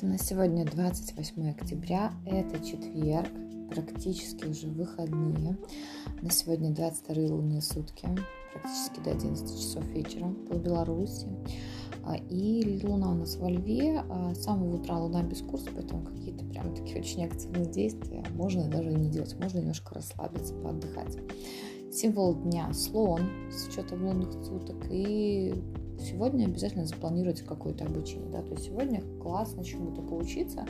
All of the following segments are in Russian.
У нас сегодня 28 октября, это четверг, практически уже выходные. На сегодня 22 лунные сутки, практически до 11 часов вечера по Беларуси. А, и луна у нас во льве, а с самого утра луна без курса, поэтому какие-то прям такие очень активные действия можно даже не делать, можно немножко расслабиться, поотдыхать. Символ дня слон с учетом лунных суток и сегодня обязательно запланируйте какое-то обучение, да, то есть сегодня классно чему только учиться,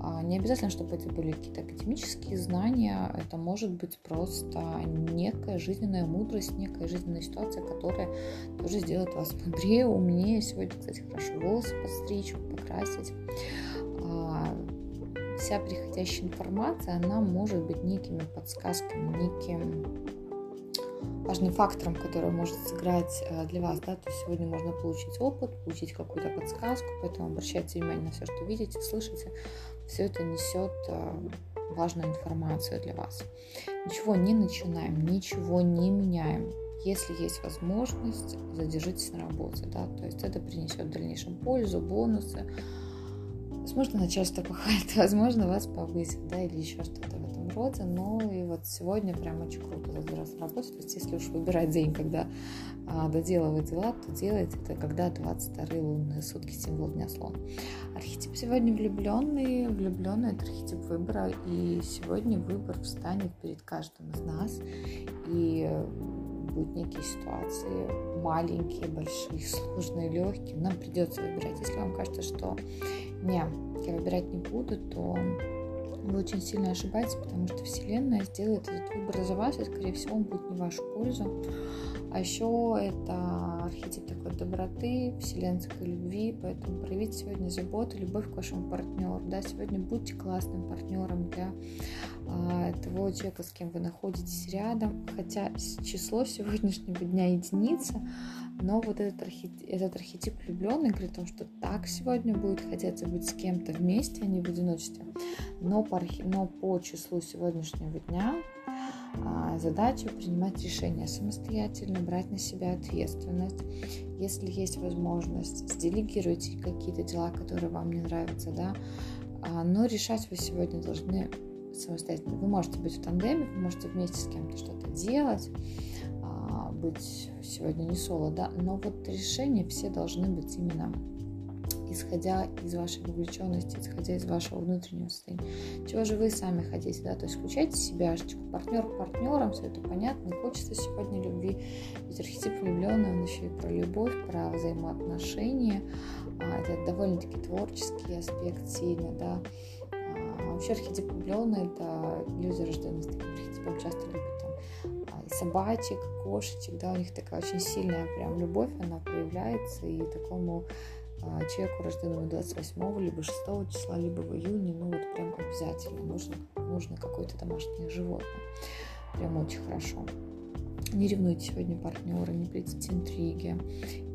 а не обязательно, чтобы это были какие-то академические знания, это может быть просто некая жизненная мудрость, некая жизненная ситуация, которая тоже сделает вас мудрее, умнее. Сегодня, кстати, хорошо волосы подстричь, покрасить. А, вся приходящая информация, она может быть некими подсказками, неким важным фактором, который может сыграть э, для вас. Да? То есть сегодня можно получить опыт, получить какую-то подсказку, поэтому обращайте внимание на все, что видите, слышите. Все это несет э, важную информацию для вас. Ничего не начинаем, ничего не меняем. Если есть возможность, задержитесь на работе, да, то есть это принесет в дальнейшем пользу, бонусы. Возможно, начальство пахает, возможно, вас повысит, да, или еще что-то роде, но и вот сегодня прям очень круто задержаться на работе. То есть если уж выбирать день, когда а, доделывать дела, то делайте это когда 22 лунные сутки, символ дня слон. Архетип сегодня влюбленный, влюбленный это архетип выбора, и сегодня выбор встанет перед каждым из нас, и будут некие ситуации, маленькие, большие, сложные, легкие, нам придется выбирать. Если вам кажется, что не, я выбирать не буду, то вы очень сильно ошибаетесь, потому что Вселенная сделает этот выбор за вас, и, скорее всего, он будет не в вашу пользу. А еще это архетип такой доброты, вселенской любви, поэтому проявите сегодня заботу, любовь к вашему партнеру. Да, сегодня будьте классным партнером для а, того человека, с кем вы находитесь рядом. Хотя число сегодняшнего дня единица, но вот этот архетип, этот архетип влюбленный говорит о том, что так сегодня будет хотеться быть с кем-то вместе, а не в одиночестве. Но но по числу сегодняшнего дня а, задача принимать решения самостоятельно, брать на себя ответственность. Если есть возможность, сделегируйте какие-то дела, которые вам не нравятся, да, а, но решать вы сегодня должны самостоятельно. Вы можете быть в тандеме, вы можете вместе с кем-то что-то делать, быть сегодня не соло, да, но вот решения все должны быть именно исходя из вашей вовлеченности, исходя из вашего внутреннего состояния. Чего же вы сами хотите, да, то есть включайте себя, партнер партнером, все это понятно, и хочется сегодня любви, ведь архетип влюбленный, он еще и про любовь, про взаимоотношения, а, это довольно-таки творческий аспект сильно, да, а, вообще архетип влюбленный, это люди, рожденные с таким архетипом, часто любят там собачек, кошечек, да, у них такая очень сильная прям любовь, она проявляется, и такому а, человеку, рожденному 28 либо 6 числа, либо в июне, ну вот прям обязательно нужно, нужно какое-то домашнее животное. Прям очень хорошо. Не ревнуйте сегодня партнера, не плетите интриги,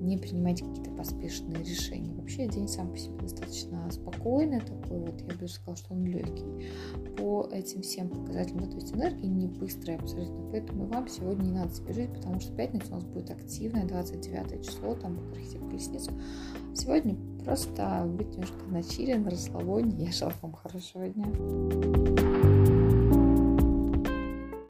не принимайте какие-то поспешные решения. Вообще день сам по себе достаточно спокойный такой, вот я бы даже сказала, что он легкий по этим всем показателям. То есть энергия не быстрая абсолютно, поэтому вам сегодня не надо спешить, потому что пятница у нас будет активная, 29 число, там будет архетип колесница. Сегодня просто быть немножко на чиле, на расслабоне. Я желаю вам хорошего дня.